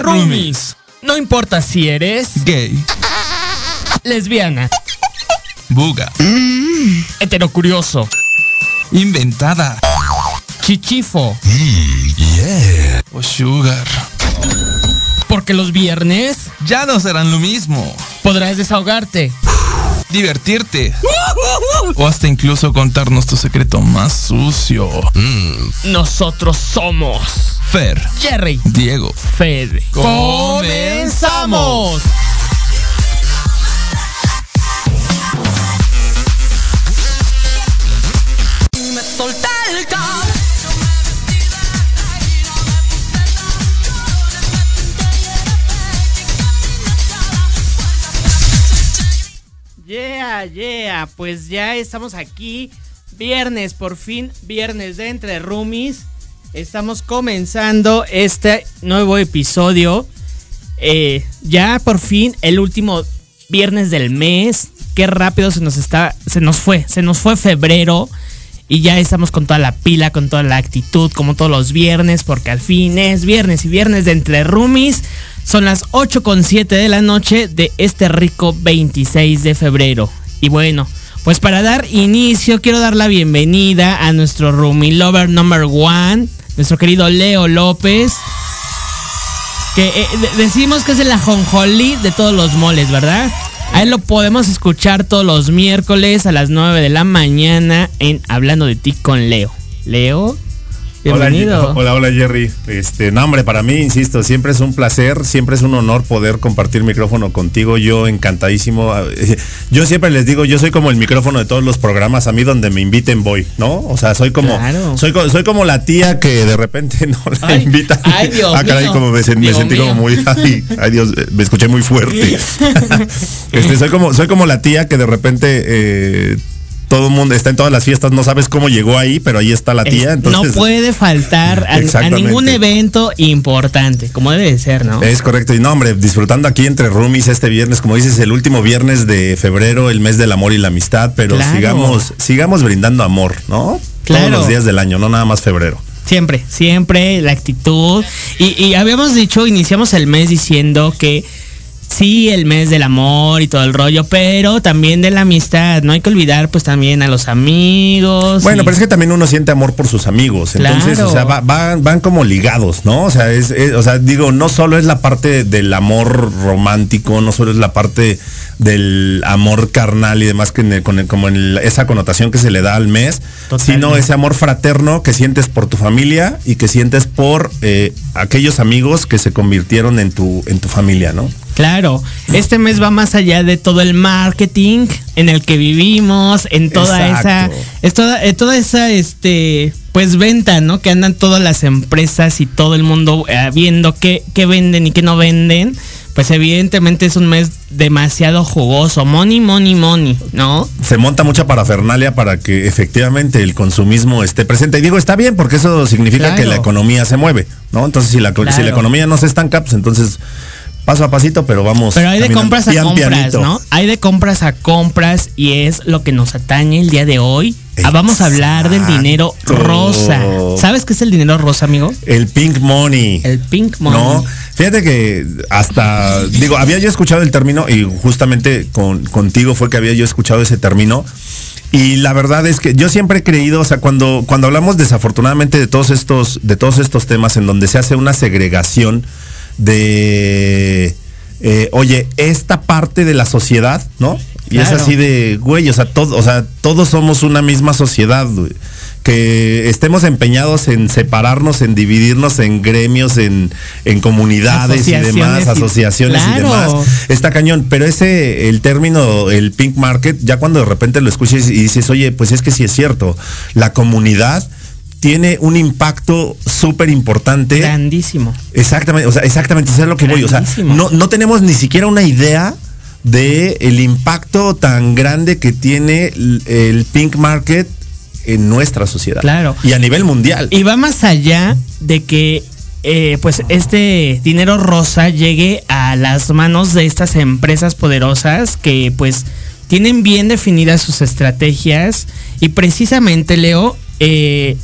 Roomies. No importa si eres Gay, lesbiana, Buga, heterocurioso, Inventada chichifo, o Sugar. porque los viernes Ya no serán lo mismo. podrás desahogarte. Divertirte. O hasta incluso contarnos tu secreto más sucio. Nosotros somos Fer, Jerry, Diego, Fede. Comenzamos. Yeah, yeah, pues ya estamos aquí. Viernes, por fin, viernes de Entre Roomies. Estamos comenzando este nuevo episodio. Eh, ya por fin, el último viernes del mes. Qué rápido se nos está. Se nos fue. Se nos fue febrero. Y ya estamos con toda la pila, con toda la actitud, como todos los viernes, porque al fin es viernes y viernes de Entre Roomies. Son las 8 con 7 de la noche de este rico 26 de febrero. Y bueno, pues para dar inicio, quiero dar la bienvenida a nuestro roomie lover number one, nuestro querido Leo López. Que eh, de- decimos que es el ajonjolí de todos los moles, ¿verdad? A él lo podemos escuchar todos los miércoles a las 9 de la mañana en Hablando de ti con Leo. Leo, bienvenido. Hola, hola, hola, Jerry. Este, no, hombre, para mí, insisto, siempre es un placer, siempre es un honor poder compartir micrófono contigo. Yo encantadísimo. Yo siempre les digo, yo soy como el micrófono de todos los programas. A mí donde me inviten voy, ¿no? O sea, soy como, Claro. soy, soy como la tía que de repente no la Ay, invitan. ay, Dios ah, caray, mío. como me, sentí como muy, ay, ay, Dios, eh, me escuché muy fuerte. este, soy como, soy como la tía que de repente eh, todo el mundo está en todas las fiestas, no sabes cómo llegó ahí, pero ahí está la tía. Entonces, no puede faltar a- ningún evento importante, como debe de ser, ¿no? Es correcto. Y no, hombre, disfrutando aquí entre roomies este viernes, como dices, el último viernes de febrero, el mes del amor y la amistad, pero Claro. sigamos, sigamos brindando amor, ¿no? Claro. Todos los días del año, no nada más febrero. Siempre, siempre la actitud. Y, y habíamos dicho, iniciamos el mes diciendo que sí, el mes del amor y todo el rollo, pero también de la amistad. No hay que olvidar, pues también a los amigos. Bueno, y- pero es que también uno siente amor por sus amigos. Entonces, Claro. o sea, va- van, van como ligados, ¿no? O sea, es, es- o sea, digo, no solo es la parte del amor romántico, no solo es la parte del amor carnal y demás, que en el- con el- como en el- esa connotación que se le da al mes, Totalmente. sino ese amor fraterno que sientes por tu familia y que sientes por eh, aquellos amigos que se convirtieron en tu, en tu familia, ¿no? Claro, este mes va más allá de todo el marketing en el que vivimos, en toda Exacto. esa, es toda, eh, toda esa, este, pues venta, ¿no? Que andan todas las empresas y todo el mundo eh, viendo qué, qué venden y qué no venden. Pues evidentemente es un mes demasiado jugoso, money, money, money, ¿no? se monta mucha parafernalia para que efectivamente el consumismo esté presente. Y digo, está bien, porque eso significa Claro. que la economía se mueve, ¿no? Entonces, si la, si la economía no se estanca, pues entonces paso a pasito, pero vamos. Pero hay de compras a pian compras, pianito. ¿no? Hay de compras a compras y es lo que nos atañe el día de hoy. Ah, Vamos a hablar del dinero rosa. ¿Sabes qué es el dinero rosa, amigo? El pink money. El pink money. No, fíjate que hasta, digo, había yo escuchado el término y justamente con, contigo fue que había yo escuchado ese término. Y la verdad es que yo siempre he creído, o sea, cuando, cuando hablamos desafortunadamente de todos estos, de todos estos temas en donde se hace una segregación de eh, oye, esta parte de la sociedad, ¿no? Y es así de, güey, o sea, todo, o sea, todos somos una misma sociedad, güey. Que estemos empeñados en separarnos, en dividirnos en gremios, en, en comunidades y demás, Asociaciones y- demás. Está cañón, pero ese, el término, el pink market, ya cuando de repente lo escuches y dices, oye, pues es que sí es cierto, la comunidad tiene un impacto súper importante. Grandísimo. Exactamente, o sea, exactamente, eso es lo que voy. O sea, no, no tenemos ni siquiera una idea de el impacto tan grande que tiene el, el pink market en nuestra sociedad. Claro. Y a nivel mundial. Y va más allá de que eh, pues este dinero rosa llegue a las manos de estas empresas poderosas que pues tienen bien definidas sus estrategias y precisamente Leo eh,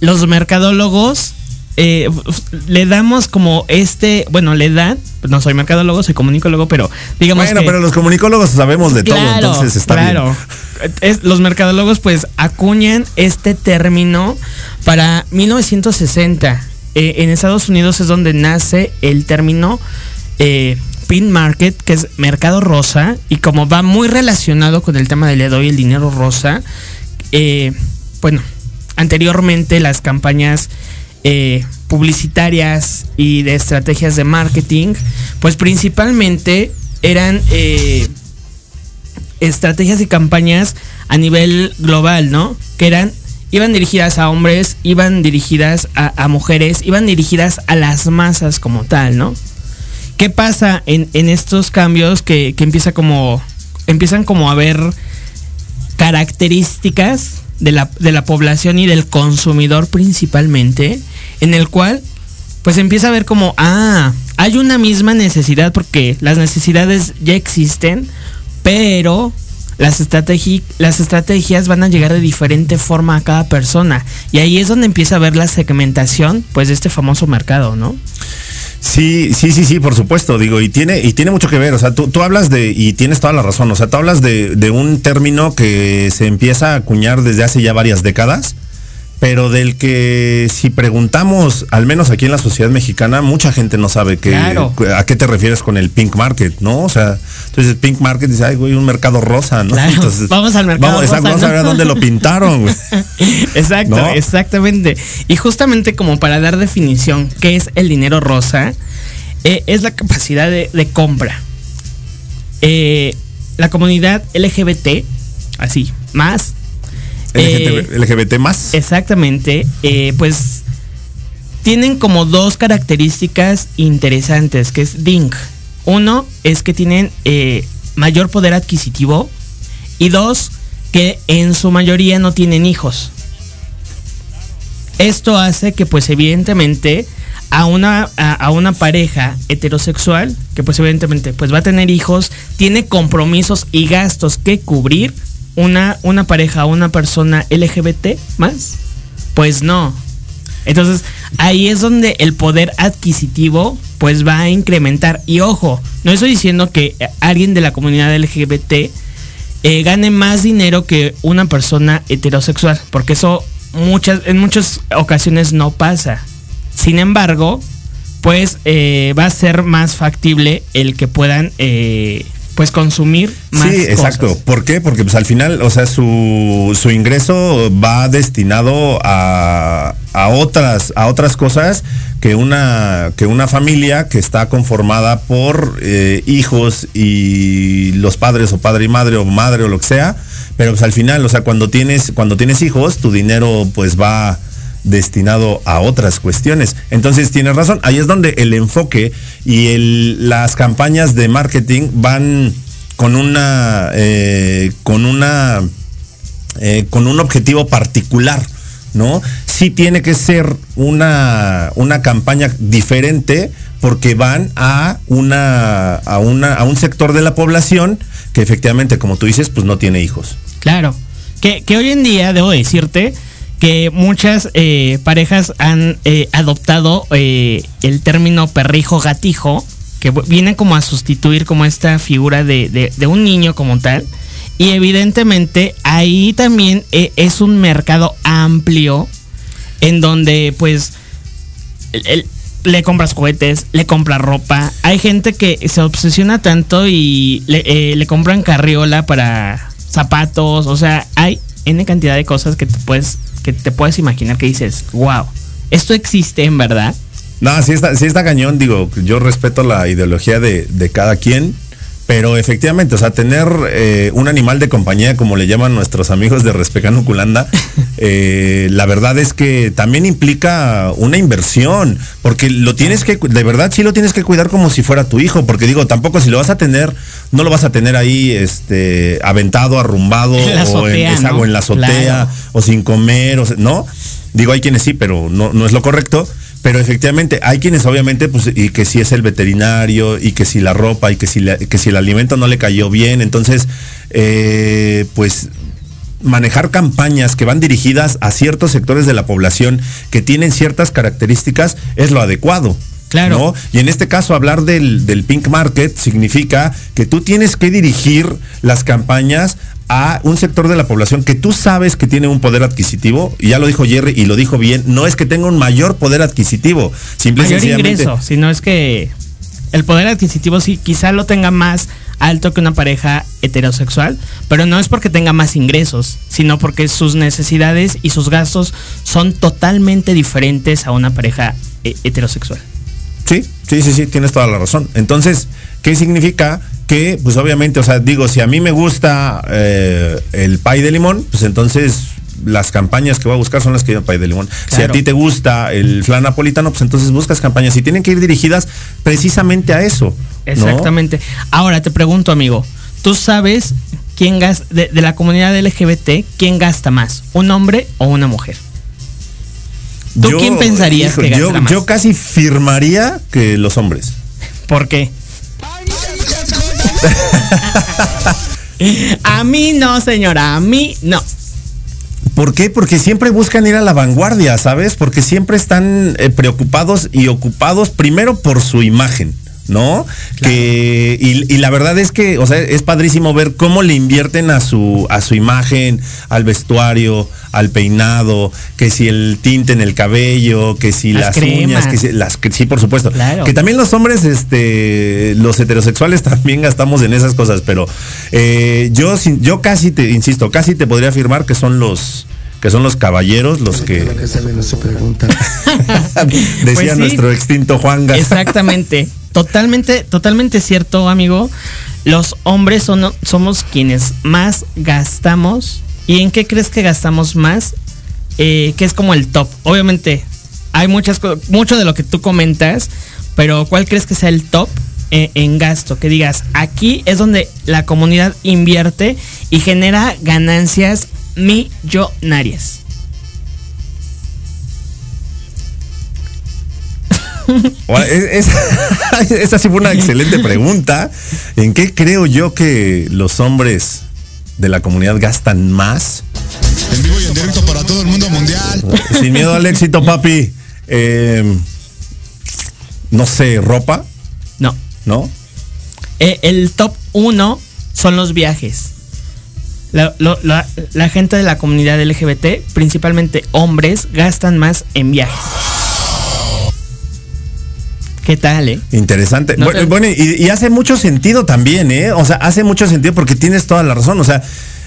los mercadólogos eh, le damos como este, bueno, le dan, no soy mercadólogo, soy comunicólogo, pero digamos bueno, que- pero los comunicólogos sabemos de todo, entonces está claro. bien. Es- los mercadólogos pues acuñan este término para 1960. Eh, en Estados Unidos es donde nace el término eh, pin market, que es mercado rosa, y como va muy relacionado con el tema del de hoy, el dinero rosa, eh, bueno, anteriormente las campañas eh, publicitarias y de estrategias de marketing, pues principalmente eran eh, estrategias y campañas a nivel global, ¿no? Que eran, iban dirigidas a hombres, iban dirigidas a, mujeres, iban dirigidas a las masas como tal, ¿no? ¿Qué pasa en, en estos cambios que, que empieza como, empiezan como a ver características de la, de la población y del consumidor principalmente, en el cual pues empieza a ver como, ah, hay una misma necesidad porque las necesidades ya existen, pero las, estrategi- las estrategias van a llegar de diferente forma a cada persona. Y ahí es donde empieza a ver la segmentación pues de este famoso mercado, ¿no? Sí, sí, sí, sí, por supuesto, digo, y tiene, y tiene mucho que ver, o sea, tú, tú hablas de, y tienes toda la razón, o sea, tú hablas de, de un término que se empieza a acuñar desde hace ya varias décadas, pero del que si preguntamos, al menos aquí en la sociedad mexicana, mucha gente no sabe que, Claro. a qué te refieres con el pink market, ¿no? O sea, entonces pink market dice, ay, güey, un mercado rosa, ¿no? Claro, Entonces, vamos al mercado vamos, exacto, rosa, Vamos a ver a dónde lo pintaron, güey. Exacto, ¿No? exactamente. Y justamente como para dar definición, ¿qué es el dinero rosa? Eh, es la capacidad de, de compra. Eh, la comunidad LGBT, así, más. Eh, LGBT, LGBT más. Exactamente, eh, pues tienen como dos características interesantes, que es DINK. Uno es que tienen eh, mayor poder adquisitivo y dos, que en su mayoría no tienen hijos. Esto hace que pues evidentemente a una, a, a una pareja heterosexual, que pues evidentemente pues va a tener hijos, tiene compromisos y gastos que cubrir, una, una pareja una persona LGBT más, pues no. Entonces, ahí es donde el poder adquisitivo pues va a incrementar. Y ojo, no estoy diciendo que alguien de la comunidad LGBT eh, gane más dinero que una persona heterosexual, porque eso muchas, en muchas ocasiones no pasa. Sin embargo, pues eh, va a ser más factible el que puedan eh, pues consumir más. Sí, exacto. cosas. ¿Por qué? Porque pues al final, o sea, su, su ingreso va destinado a, a otras, a otras cosas que una, que una familia que está conformada por eh, hijos y los padres o padre y madre o madre o lo que sea. Pero pues al final, o sea, cuando tienes, cuando tienes hijos, tu dinero pues va destinado a otras cuestiones. Entonces tienes razón, ahí es donde el enfoque y el, las campañas de marketing van con una eh, con una eh, con un objetivo particular, ¿no? Sí tiene que ser una, una campaña diferente porque van a una, a una a un sector de la población que efectivamente, como tú dices, pues no tiene hijos. Claro. Que, que hoy en día, debo decirte, que muchas eh, parejas han eh, adoptado eh, el término perrijo gatijo, que viene como a sustituir como esta figura de, un niño como tal. Y evidentemente ahí también eh, es un mercado amplio en donde pues le compras juguetes, le compras ropa. Hay gente que se obsesiona tanto y le, eh, le compran carriola para zapatos. O sea, hay N cantidad de cosas que te puedes, que te puedes imaginar que dices, wow, esto existe en verdad. No, sí está, sí está cañón, digo, yo respeto la ideología de, de cada quien, pero efectivamente, o sea, tener eh, un animal de compañía, como le llaman nuestros amigos de Respecano Culanda, eh, la verdad es que también implica una inversión, porque lo tienes que, de verdad sí lo tienes que cuidar como si fuera tu hijo, porque digo, tampoco si lo vas a tener, no lo vas a tener ahí, este, aventado, arrumbado, En o, en, ¿no? en la azotea, Claro. o sin comer, o ¿no? Digo, hay quienes sí, pero no, no es lo correcto. Pero efectivamente, hay quienes obviamente, pues, y que si es el veterinario, y que si la ropa, y que si, que si el alimento no le cayó bien. Entonces, eh, pues, manejar campañas que van dirigidas a ciertos sectores de la población que tienen ciertas características es lo adecuado. Claro. ¿no? Y en este caso, hablar del, del pink market significa que tú tienes que dirigir las campañas a un sector de la población que tú sabes que tiene un poder adquisitivo, y ya lo dijo Jerry y lo dijo bien, no es que tenga un mayor poder adquisitivo, simple y Mayor ingreso, sino es que el poder adquisitivo sí quizá lo tenga más alto que una pareja heterosexual, pero no es porque tenga más ingresos, sino porque sus necesidades y sus gastos son totalmente diferentes a una pareja eh, heterosexual. Sí, sí, sí, sí, tienes toda la razón. Entonces, ¿qué significa? Que, pues obviamente, o sea, digo, si a mí me gusta eh, el pay de limón, pues entonces las campañas que voy a buscar son las que llevan pay de limón. Si a ti te gusta el flan napolitano, pues entonces buscas campañas y tienen que ir dirigidas precisamente a eso. ¿no? Exactamente. Ahora te pregunto, amigo, ¿tú sabes quién gasta, de, de la comunidad LGBT, quién gasta más? ¿Un hombre o una mujer? ¿Tú quién pensarías que yo, más? yo casi firmaría que los hombres. ¿Por qué? a mí no, señora, a mí no. ¿Por qué? Porque siempre buscan ir a la vanguardia, ¿sabes? Porque siempre están eh, preocupados y ocupados primero por su imagen, ¿no? Que, y, y la verdad es que, o sea, es padrísimo ver cómo le invierten a su, a su imagen, al vestuario, al peinado, que si el tinte en el cabello, que si Las las, uñas, que si, las, que sí, por supuesto. Claro. Que también los hombres, este, los heterosexuales también gastamos en esas cosas, pero eh, yo, sin- yo casi te, insisto, casi te podría afirmar que son los, que son los caballeros los que se pregunta. decía Pues sí. nuestro extinto Juan Gas. Exactamente. Totalmente, totalmente cierto, amigo. Los hombres son, somos quienes más gastamos. ¿Y en qué crees que gastamos más? Eh, que es como el top. Obviamente, hay muchas mucho de lo que tú comentas, pero ¿cuál crees que sea el top eh, en gasto? Que digas, aquí es donde la comunidad invierte y genera ganancias millonarias. Ahora, es- es- esa sí fue una excelente pregunta. ¿En qué creo yo que los hombres de la comunidad gastan más? En vivo y en directo para todo el mundo mundial. Sin miedo al éxito, papi. Eh, no sé, ropa, No. ¿no? Eh, el top uno son los viajes. La, lo- la- la gente de la comunidad LGBT, principalmente hombres, gastan más en viajes. ¿Qué tal, eh? Interesante. No bueno, te- bueno, y, y hace mucho sentido también, ¿eh? O sea, hace mucho sentido porque tienes toda la razón. O sea,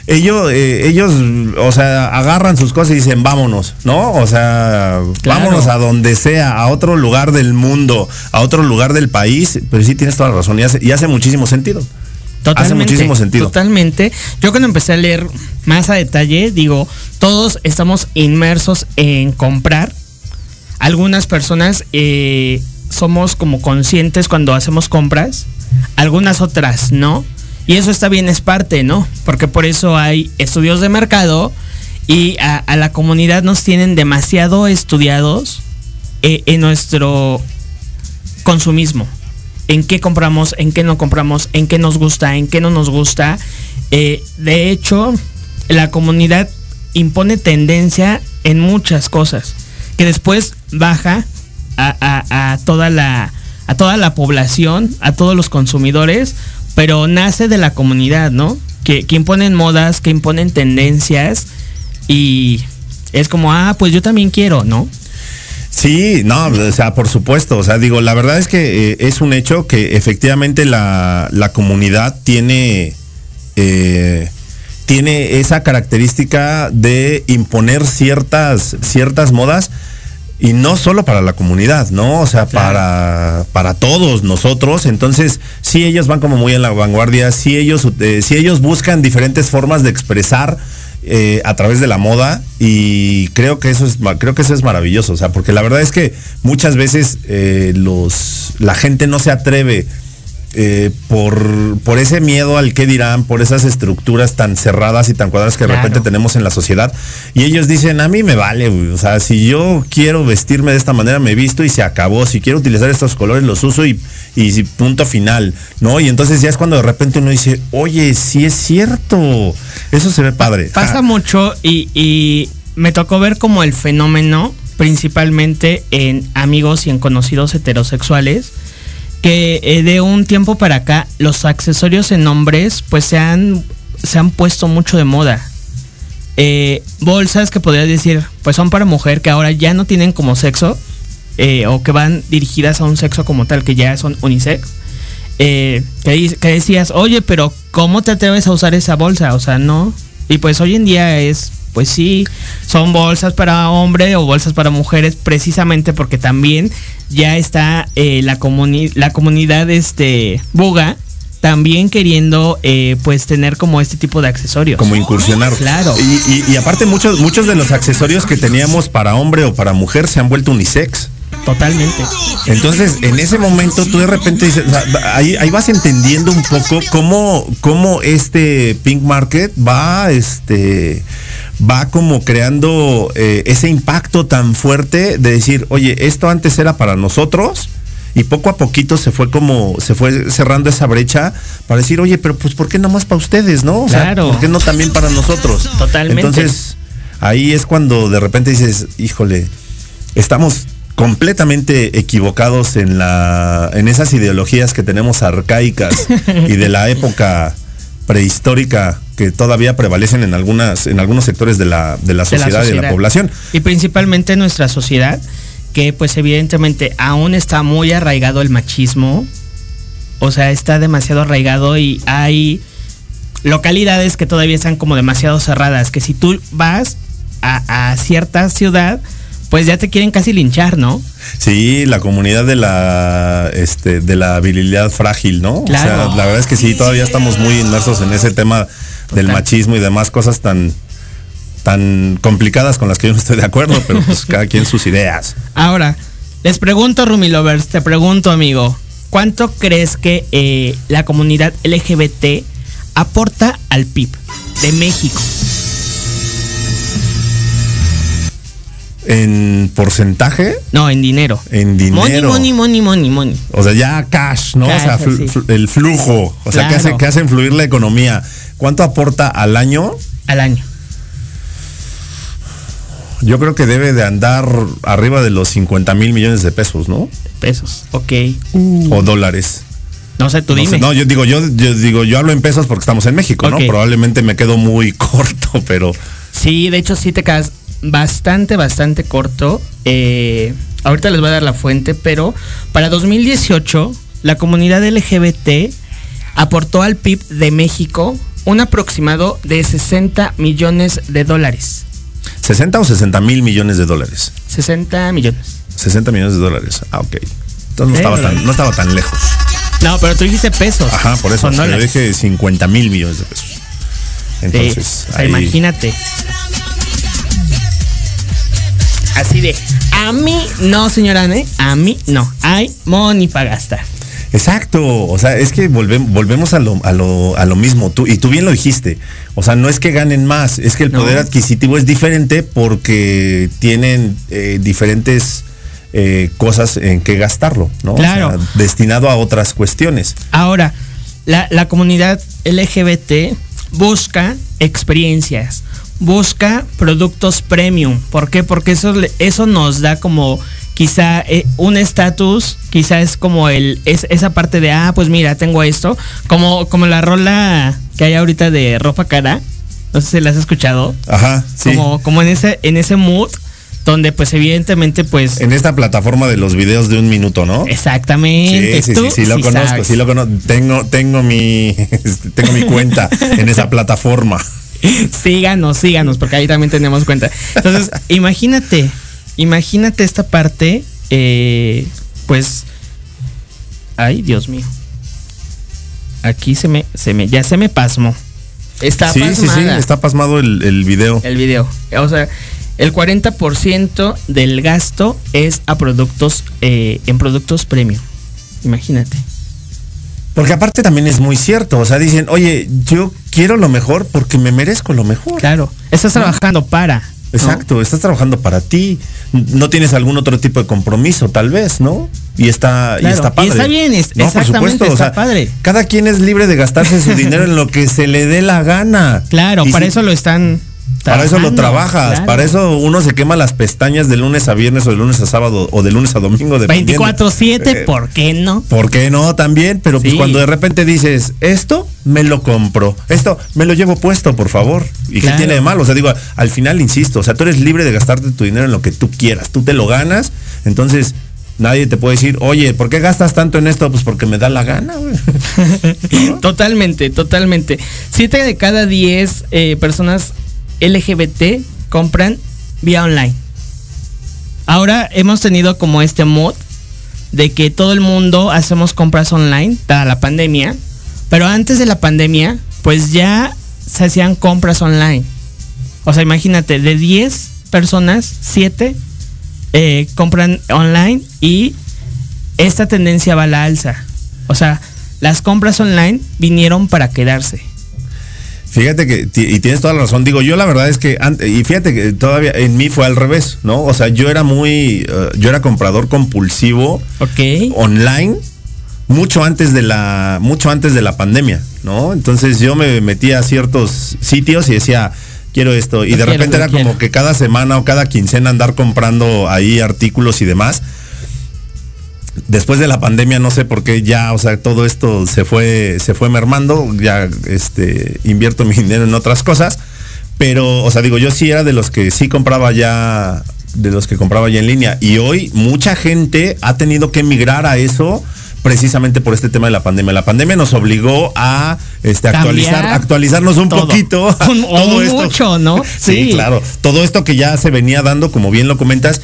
ellos, eh, ellos, o sea, agarran sus cosas y dicen, vámonos, ¿no? O sea, Claro. vámonos a donde sea, a otro lugar del mundo, a otro lugar del país. Pero sí tienes toda la razón y hace, y hace muchísimo sentido. Totalmente. muchísimo sentido. Totalmente. Yo cuando empecé a leer más a detalle, digo, todos estamos inmersos en comprar. Algunas personas eh, somos como conscientes cuando hacemos compras, algunas otras no. Y eso está bien, es parte, ¿no? Porque por eso hay estudios de mercado y a, la comunidad nos tienen demasiado estudiados eh, en nuestro consumismo. En qué compramos, en qué no compramos, en qué nos gusta, en qué no nos gusta. Eh, de hecho, la comunidad impone tendencia en muchas cosas que después baja a, toda la a toda la población, a todos los consumidores, pero nace de la comunidad, ¿no? Que, que imponen modas, que imponen tendencias y es como, ah, pues yo también quiero, ¿no? Sí, no, o sea, por supuesto. O sea, digo, la verdad es que eh, es un hecho que efectivamente la, la comunidad tiene, eh, tiene esa característica de imponer ciertas, ciertas modas. Y no solo para la comunidad, ¿no? O sea, Claro. para, para todos nosotros. Entonces, sí ellos van como muy en la vanguardia, sí ellos, eh, sí ellos buscan diferentes formas de expresar eh, a través de la moda y creo que eso es creo que eso es maravilloso o sea porque la verdad es que muchas veces eh, los la gente no se atreve eh, por, por ese miedo al qué dirán, por esas estructuras tan cerradas y tan cuadradas que de Claro. repente tenemos en la sociedad. Y ellos dicen, a mí me vale, güey. O sea, si yo quiero vestirme de esta manera, me visto y se acabó. Si quiero utilizar estos colores, los uso y, y punto final, ¿no? Y entonces ya es cuando de repente uno dice, oye, sí es cierto. Eso se ve padre. Pasa Ah, mucho y, y me tocó ver como el fenómeno, principalmente en amigos y en conocidos heterosexuales, que eh, de un tiempo para acá los accesorios en hombres pues se han, se han puesto mucho de moda. Eh, bolsas que podrías decir pues son para mujer que ahora ya no tienen como sexo eh, o que van dirigidas a un sexo como tal que ya son unisex. Que decías, oye, pero ¿cómo te atreves a usar esa bolsa? O sea, no. Y pues hoy en día es, pues sí, son bolsas para hombre o bolsas para mujeres, precisamente porque también ya está eh, la, comuni- la comunidad este, buga también queriendo eh, pues tener como este tipo de accesorios. como incursionar. Claro. Y, y- y aparte muchos, muchos de los accesorios que teníamos para hombre o para mujer se han vuelto unisex. Totalmente. Entonces, en ese momento tú de repente dices, ahí, ahí vas entendiendo un poco cómo, cómo este Pink Market va, este, va como creando eh, ese impacto tan fuerte de decir, oye, esto antes era para nosotros. Y poco a poquito se fue como, se fue cerrando esa brecha para decir, oye, pero pues ¿por qué no más para ustedes, no? O sea, Claro. ¿por qué no también para nosotros? Totalmente. Entonces, ahí es cuando de repente dices, híjole, estamos completamente equivocados en la en esas ideologías que tenemos arcaicas y de la época prehistórica que todavía prevalecen en algunas en algunos sectores de la, de la de la sociedad y de la sociedad. población. Y principalmente nuestra sociedad, que pues evidentemente aún está muy arraigado el machismo. O sea, está demasiado arraigado y hay localidades que todavía están como demasiado cerradas. Que si tú vas a, a cierta ciudad, pues ya te quieren casi linchar, ¿no? Sí, la comunidad de la este de la virilidad frágil, ¿no? Claro. O sea, la verdad es que sí, todavía estamos muy inmersos en ese tema del Total. machismo y demás cosas tan tan complicadas con las que yo no estoy de acuerdo, pero pues cada quien sus ideas. Ahora, les pregunto, Rumi Lovers, te pregunto, amigo, ¿cuánto crees que eh, la comunidad LGBT aporta al PIB de México? En porcentaje, No, en dinero. en dinero. Money, money, money, money, money. O sea, ya cash, ¿no? Cash, o sea, sí. el flujo. O sea, que, hace, que hacen fluir la economía. ¿Cuánto aporta al año? Al año. Yo creo que debe de andar arriba de los 50 mil millones de pesos, ¿no? Pesos, ok. O dólares. No sé, tú No, dime. sé, no, yo digo, yo, yo digo, yo hablo en pesos porque estamos en México. ¿no? Probablemente me quedo muy corto, pero Sí, de hecho sí te quedas bastante, bastante corto. Eh, ahorita les voy a dar la fuente, pero para 2018 la comunidad LGBT aportó al PIB de México un aproximado de 60 millones de dólares. 60 o 60 mil millones de dólares. 60 millones. 60 millones de dólares. Ah, ok. Entonces no Sí, estaba, ¿verdad? tan, no estaba tan lejos. No, pero tú dijiste pesos. Ajá, por eso. Yo dije 50 mil millones de pesos. Sí, Entonces, o sea, ahí- imagínate. Así de, a mí no, señora Anne, a mí no. Hay money para gastar. Exacto, o sea, es que volvemos, volvemos a, lo, a, lo, a lo mismo, tú, y tú bien lo dijiste, o sea, no es que ganen más, es que el No. poder adquisitivo es diferente porque tienen eh, diferentes eh, cosas en que gastarlo, ¿no? O Claro. sea, destinado a otras cuestiones. Ahora, la, la comunidad LGBT busca experiencias, busca productos premium. ¿Por qué? Porque eso, le- eso nos da como quizá eh, un estatus, quizá es como el es, esa parte de, ah, pues mira, tengo esto, como, como la rola que hay ahorita de ropa cara, no sé si la has escuchado, Ajá, sí. como, como en ese, en ese mood, donde pues evidentemente pues... En esta plataforma de los videos de un minuto, ¿no? Exactamente. Sí, sí, sí, sí, lo sí conozco, sabes. sí lo conozco. Tengo, tengo mi, tengo mi cuenta en esa plataforma. Síganos, síganos, porque ahí también tenemos cuenta. Entonces, imagínate, imagínate esta parte, eh, pues, ay, Dios mío. Aquí se me, se me, ya se me pasmó. Está sí, sí, sí, está pasmado el, el video. el video. O sea, el 40% del gasto es a productos, eh, en productos premium. Imagínate. Porque aparte también es muy cierto, o sea, dicen, oye, yo quiero lo mejor porque me merezco lo mejor. Claro, estás trabajando para. ¿no? Exacto, estás trabajando para ti, no tienes algún otro tipo de compromiso, tal vez, ¿no? Y está, y Claro, está y padre. está bien, es- no, por supuesto, o está sea, padre. Cada quien es libre de gastarse su dinero en lo que se le dé la gana. Claro, Y para si- eso lo están. Para eso lo trabajas, claro. para eso uno se quema las pestañas de lunes a viernes o de lunes a sábado o de lunes a domingo. dependiendo. 24-7, Eh, ¿por qué no? ¿Por qué no? También, pero pues cuando de repente dices, esto me lo compro, esto me lo llevo puesto, por favor. ¿Y Claro. qué tiene de malo? O sea, digo, al final, insisto, o sea, tú eres libre de gastarte tu dinero en lo que tú quieras, tú te lo ganas, entonces nadie te puede decir, oye, ¿por qué gastas tanto en esto? Pues porque me da la gana. Totalmente, totalmente. Siete de cada 10 eh, personas LGBT compran vía online. Ahora hemos tenido como este mod de que todo el mundo hacemos compras online, dada la pandemia. Pero antes de la pandemia, pues ya se hacían compras online. O sea, imagínate, de 10 personas, 7 eh, compran online y esta tendencia va a la alza. O sea, las compras online vinieron para quedarse. Fíjate que, y tienes toda la razón, digo, yo la verdad es que, ante- y fíjate que todavía en mí fue al revés, ¿no? O sea, yo era muy, eh, yo era comprador compulsivo online mucho antes de la mucho antes de la pandemia, ¿no? Entonces yo me metía a ciertos sitios y decía, quiero esto y de quiero, repente era quiero. como que cada semana o cada quincena andar comprando ahí artículos y demás. Después de la pandemia no sé por qué ya, o sea, todo esto se fue se fue mermando, ya este invierto mi dinero en otras cosas, pero o sea, digo, yo sí era de los que sí compraba ya de los que compraba ya en línea y hoy mucha gente ha tenido que emigrar a eso precisamente por este tema de la pandemia. La pandemia nos obligó a este, actualizar, Cambiar actualizarnos un todo. poquito. Un- o mucho, ¿no? sí, Sí. claro. Todo esto que ya se venía dando, como bien lo comentas,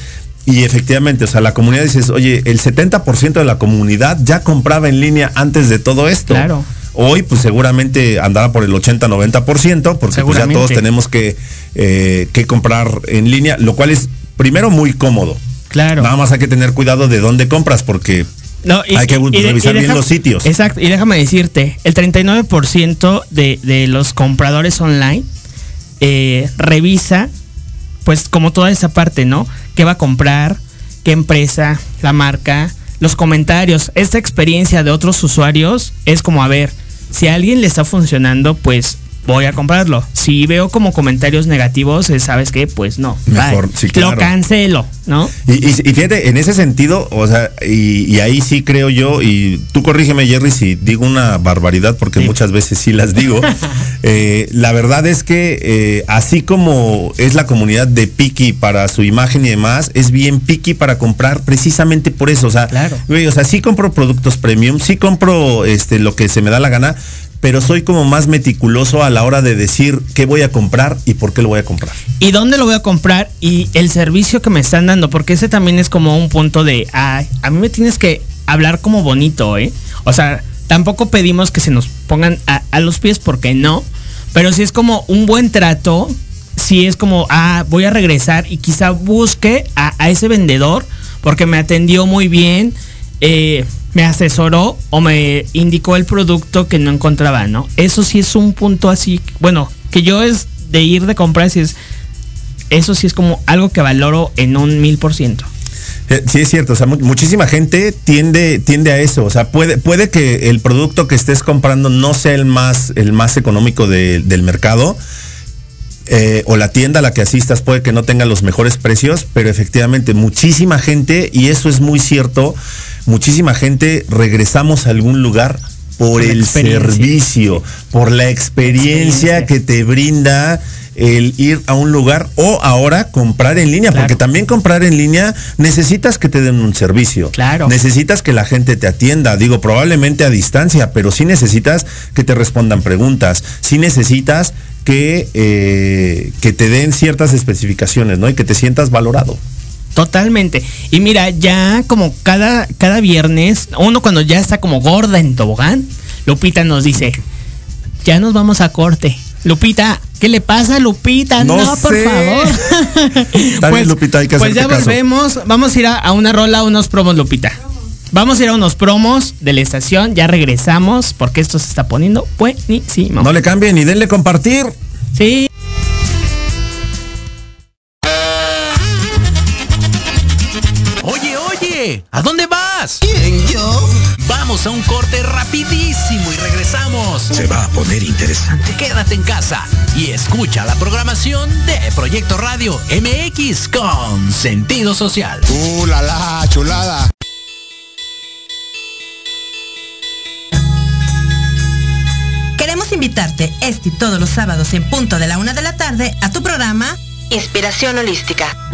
y efectivamente, o sea, la comunidad dices, oye, el 70% de la comunidad ya compraba en línea antes de todo esto. Claro. Hoy, pues seguramente andará por el 80-90%, porque pues, ya todos tenemos que, eh, que comprar en línea, lo cual es, primero, muy cómodo. Claro. Nada más hay que tener cuidado de dónde compras, porque No, Hay que revisar bien los sitios. Exacto, y déjame decirte, el 39% de, de los compradores online eh, revisa, pues como toda esa parte, ¿no? ¿Qué va a comprar? ¿Qué empresa? ¿La marca? Los comentarios. Esta experiencia de otros usuarios es como, a ver, si a alguien le está funcionando, pues voy a comprarlo. Si veo como comentarios negativos, ¿sabes qué? Pues no. Mejor, bye. sí, claro. Lo cancelo, ¿no? Y, y- y fíjate, en ese sentido, o sea, y, y ahí sí creo yo, y tú corrígeme, Jerry, si digo una barbaridad, porque Sí. muchas veces sí las digo. Eh, la verdad es que eh, así como es la comunidad de Piki para su imagen y demás, es bien Piki para comprar precisamente por eso. O sea, Claro. güey, o sea, sí compro productos premium, sí compro este lo que se me da la gana. Pero soy como más meticuloso a la hora de decir qué voy a comprar y por qué lo voy a comprar. ¿Y dónde lo voy a comprar? Y el servicio que me están dando, porque ese también es como un punto de, a mí me tienes que hablar como bonito, ¿eh? O sea, tampoco pedimos que se nos pongan a, los pies, porque no, pero si es como un buen trato, si es como, ah, voy a regresar y quizá busque a ese vendedor, porque me atendió muy bien, eh, me asesoró o me indicó el producto que no encontraba, ¿no? Eso sí es un punto así, bueno, que yo es de ir de compras y es, eso sí es como algo que valoro en un mil por ciento. Eh, Sí, es cierto. O sea, mu- muchísima gente tiende, tiende a eso. O sea, puede, puede que el producto que estés comprando no sea el más, el más económico de- del mercado. Eh, o la tienda a la que asistas puede que no tenga los mejores precios, pero efectivamente muchísima gente, y eso es muy cierto, muchísima gente regresamos a algún lugar por la el servicio, por la experiencia Experiencia. que te brinda el ir a un lugar o ahora comprar en línea, Claro. porque también comprar en línea necesitas que te den un servicio. Claro. Necesitas que la gente te atienda, digo, probablemente a distancia, pero sí necesitas que te respondan preguntas, sí necesitas que, eh, que te den ciertas especificaciones, ¿no? Y que te sientas valorado. Totalmente. Y mira, ya como cada, cada viernes, uno cuando ya está como gorda en tobogán, Lupita nos dice, ya nos vamos a corte. Lupita, ¿qué le pasa, Lupita? No No, por sé. favor. Está bien, Lupita, hay que Pues ya hacerte caso. volvemos. Vamos a ir a, a una rola, unos promos, Lupita. Vamos a ir a unos promos de la estación. Ya regresamos porque esto se está poniendo buenísimo. No le cambien y denle compartir. Sí. ¿A dónde vas? ¿Quién, yo? Vamos a un corte rapidísimo y regresamos. Se va a poner interesante. Quédate en casa y escucha la programación de Proyecto Radio MX con sentido social. ¡Uh, la, la, chulada! Queremos invitarte este y todos los sábados en punto de la una de la tarde a tu programa Inspiración Holística.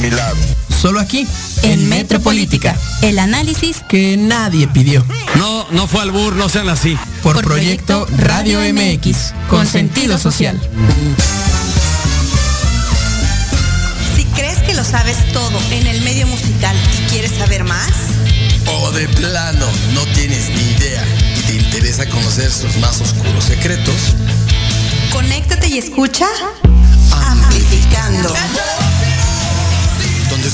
mi lado. Solo aquí, En Metropolítica, el análisis que nadie pidió. No, no fue al bur, no sean así. Por, Por Proyecto Proyecto Radio Radio MX, con sentido social. Si crees que lo sabes todo en el medio musical y quieres saber más, O de plano, no tienes ni idea y te interesa conocer sus más oscuros secretos. conéctate y escucha Amplificando.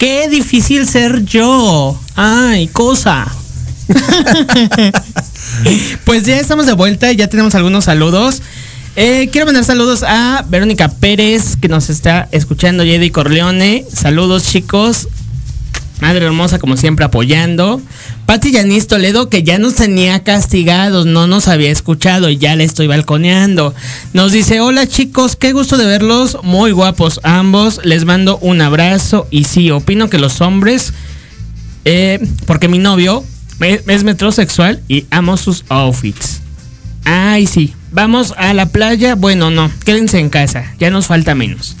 Qué difícil ser yo. Ay, cosa. pues ya estamos de vuelta, ya tenemos algunos saludos. Eh, quiero mandar saludos a Verónica Pérez, que nos está escuchando, Jedi Corleone. Saludos, chicos. Madre hermosa, como siempre, apoyando. Pati Yanis Toledo, que ya nos tenía castigados, no nos había escuchado y ya le estoy balconeando. Nos dice, hola chicos, qué gusto de verlos, muy guapos ambos. Les mando un abrazo y sí, opino que los hombres, eh, porque mi novio es, metrosexual y amo sus outfits. Ay, sí, vamos a la playa. Bueno, no, quédense en casa, ya nos falta menos.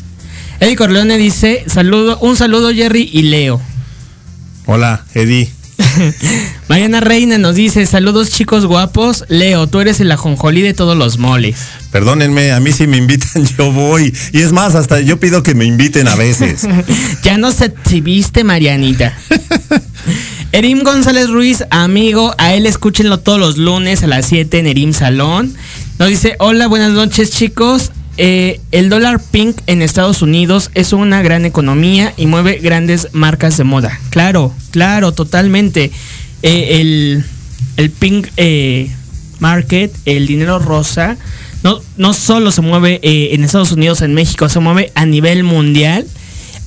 Eddie Corleone dice, saludo, un saludo Jerry y Leo. Hola, Eddie. Mariana Reina nos dice, saludos chicos guapos. Leo, tú eres el ajonjolí de todos los moles. Perdónenme, a mí si me invitan yo voy. Y es más, hasta yo pido que me inviten a veces. ya nos exhibiste, Marianita. Erim González Ruiz, amigo, a él escúchenlo todos los lunes a las 7 en Erim Salón. Nos dice, hola, buenas noches chicos. Eh, el dólar pink en Estados Unidos es una gran economía y mueve grandes marcas de moda. Claro, claro, totalmente. Eh, el, el pink eh, market, el dinero rosa, no, no solo se mueve eh, en Estados Unidos, en México, se mueve a nivel mundial.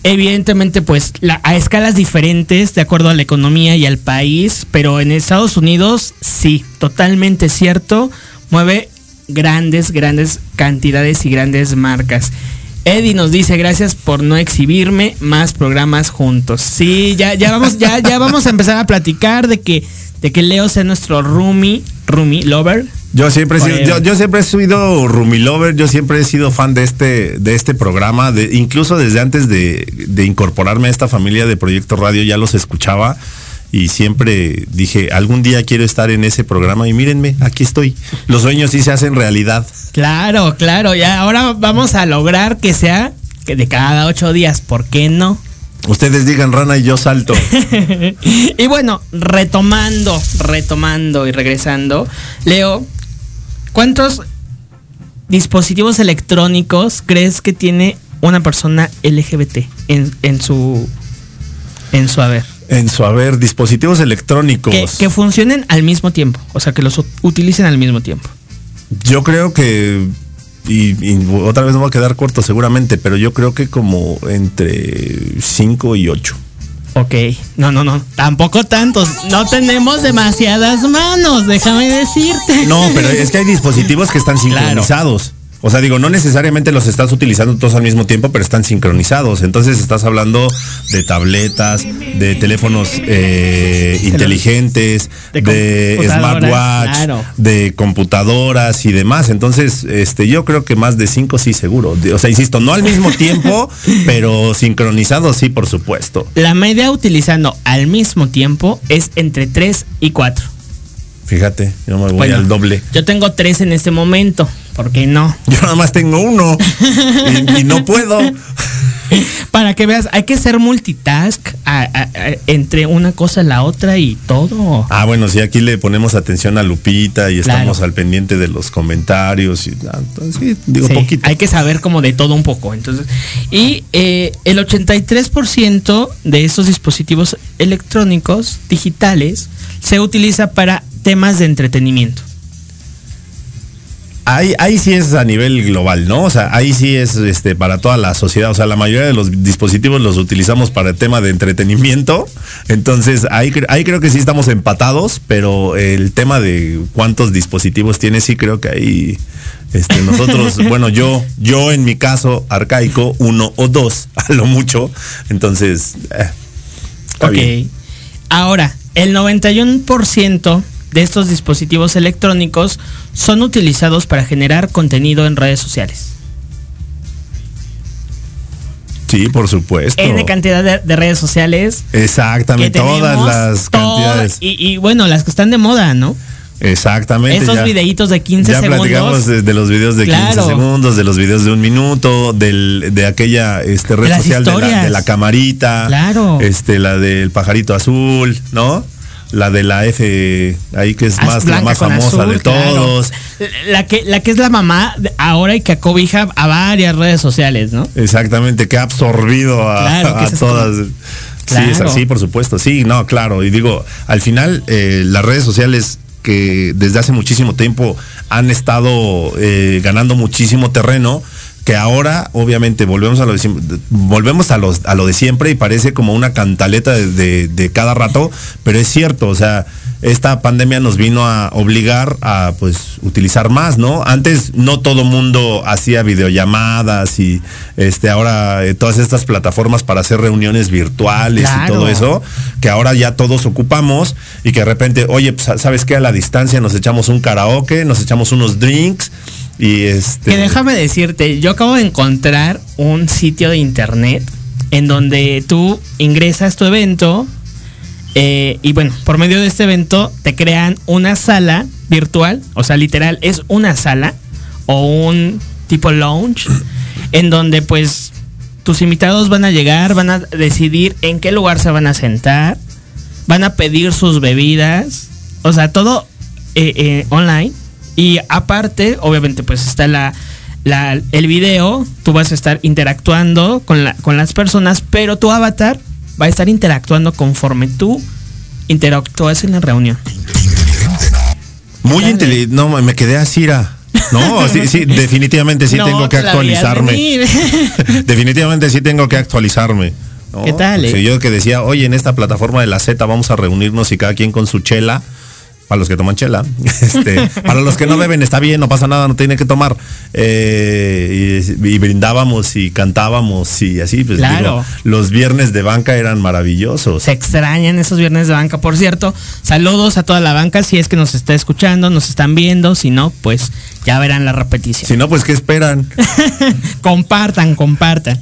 Evidentemente, pues la, a escalas diferentes, de acuerdo a la economía y al país, pero en Estados Unidos, sí, totalmente cierto, mueve grandes, grandes cantidades y grandes marcas. Eddie nos dice gracias por no exhibirme más programas juntos. Sí, ya, ya vamos, ya, ya vamos a empezar a platicar de que, de que Leo sea nuestro roomie, roomie lover. Yo siempre, he sido, yo, yo siempre he sido Rumi Lover, yo siempre he sido fan de este, de este programa, de, incluso desde antes de, de incorporarme a esta familia de Proyecto Radio ya los escuchaba y siempre dije, algún día quiero estar en ese programa y mírenme, aquí estoy. Los sueños sí se hacen realidad. Claro, claro, ya ahora vamos a lograr que sea que de cada ocho días, ¿por qué no? Ustedes digan rana y yo salto. y bueno, retomando, retomando y regresando, Leo, ¿cuántos dispositivos electrónicos crees que tiene una persona LGBT en, en su en su haber? En su haber, dispositivos electrónicos. Que, que funcionen al mismo tiempo, o sea, que los ut- utilicen al mismo tiempo. Yo creo que, y, y otra vez me voy a quedar corto seguramente, pero yo creo que como entre 5 y 8. Ok, no, no, no, tampoco tantos. No tenemos demasiadas manos, déjame decirte. No, pero es que hay dispositivos que están sincronizados. O sea, digo, no necesariamente los estás utilizando todos al mismo tiempo, pero están sincronizados. Entonces estás hablando de tabletas, de teléfonos eh, inteligentes, De de, smartwatch, claro. de computadoras y demás. Entonces, este, yo creo que más de cinco sí seguro. O sea, insisto, no al mismo tiempo, pero sincronizados sí, por supuesto. La media utilizando al mismo tiempo es entre 3 y 4. Fíjate, yo me voy Bueno. al doble. Yo tengo 3 en este momento, ¿por qué no? Yo nada más tengo uno y, y no puedo. Para que veas, hay que ser multitask a- a- a- entre una cosa y la otra y todo. Ah, bueno, sí, aquí le ponemos atención a Lupita y estamos al pendiente de los comentarios. Y, ah, entonces, sí, digo, Sí, poquito. Hay que saber como de todo un poco. Entonces, y eh, el 83% de estos dispositivos electrónicos digitales se utiliza para temas de entretenimiento. Ahí, ahí sí es a nivel global, ¿no? O sea, ahí sí es este, para toda la sociedad. O sea, la mayoría de los dispositivos los utilizamos para el tema de entretenimiento. Entonces, ahí, ahí creo que sí estamos empatados, pero el tema de cuántos dispositivos tiene, sí creo que ahí este, nosotros, bueno, yo, yo en mi caso, arcaico, uno o dos, a lo mucho. Entonces, eh, está ok. bien. Ahora, el 91% de estos dispositivos electrónicos son utilizados para generar contenido en redes sociales. Sí, por supuesto. N cantidad de, de redes sociales. Exactamente, todas las cantidades. y, y bueno, las que están de moda, ¿no? Exactamente. Esos ya- videitos de 15 ya segundos. platicamos de, de los videos de 15 Claro. segundos, de los videos de un minuto, del, de aquella este, red De social de la, historias. de la camarita. Claro. Este, la del pajarito azul, ¿no? La de la F, ahí que es Haz más, la más famosa azul, de claro. todos. La que, la que es la mamá ahora y que acobija a varias redes sociales, ¿no? Exactamente, que ha absorbido a, Claro, todas. como- Sí, es así, por supuesto. Sí, no, claro. Y digo, al final, eh, las redes sociales que desde hace muchísimo tiempo han estado eh, ganando muchísimo terreno, que ahora, obviamente, volvemos a lo de siempre, volvemos a, los, a lo de siempre y parece como una cantaleta de, de- de cada rato, pero es cierto, o sea, esta pandemia nos vino a obligar a pues utilizar más, ¿no? Antes no todo mundo hacía videollamadas y este ahora eh, todas estas plataformas para hacer reuniones virtuales y todo eso, que ahora ya todos ocupamos y que de repente, oye, pues, ¿sabes qué? A la distancia nos echamos un karaoke, nos echamos unos drinks y este Que déjame decirte, yo acabo de encontrar un sitio de internet en donde tú ingresas tu evento eh, y bueno, por medio de este evento te crean una sala virtual, o sea, literal, es una sala o un tipo lounge en donde pues tus invitados van a llegar, van a decidir en qué lugar se van a sentar, van a pedir sus bebidas, o sea, todo eh, eh, online. Y aparte, obviamente, pues está la, la- el video, tú vas a estar interactuando con, la- con las personas, pero tu avatar va a estar interactuando conforme tú interactúas en la reunión. muy inteligente, no, me quedé así, era. No, sí, sí, definitivamente sí No tengo que actualizarme. definitivamente sí tengo que actualizarme. ¿no? ¿Qué tal, eh? yo que decía, oye, en esta plataforma de la Z vamos a reunirnos y cada quien con su chela. Para los que toman chela. Este, para los que no beben, está bien, no pasa nada, no tienen que tomar. Eh, y, y brindábamos y cantábamos y así. Pues, Claro. digo, los viernes de banca eran maravillosos. Se extrañan esos viernes de banca. Por cierto, saludos a toda la banca si es que nos está escuchando, nos están viendo. Si no, pues ya verán la repetición. Si no, pues ¿qué esperan? compartan, compartan.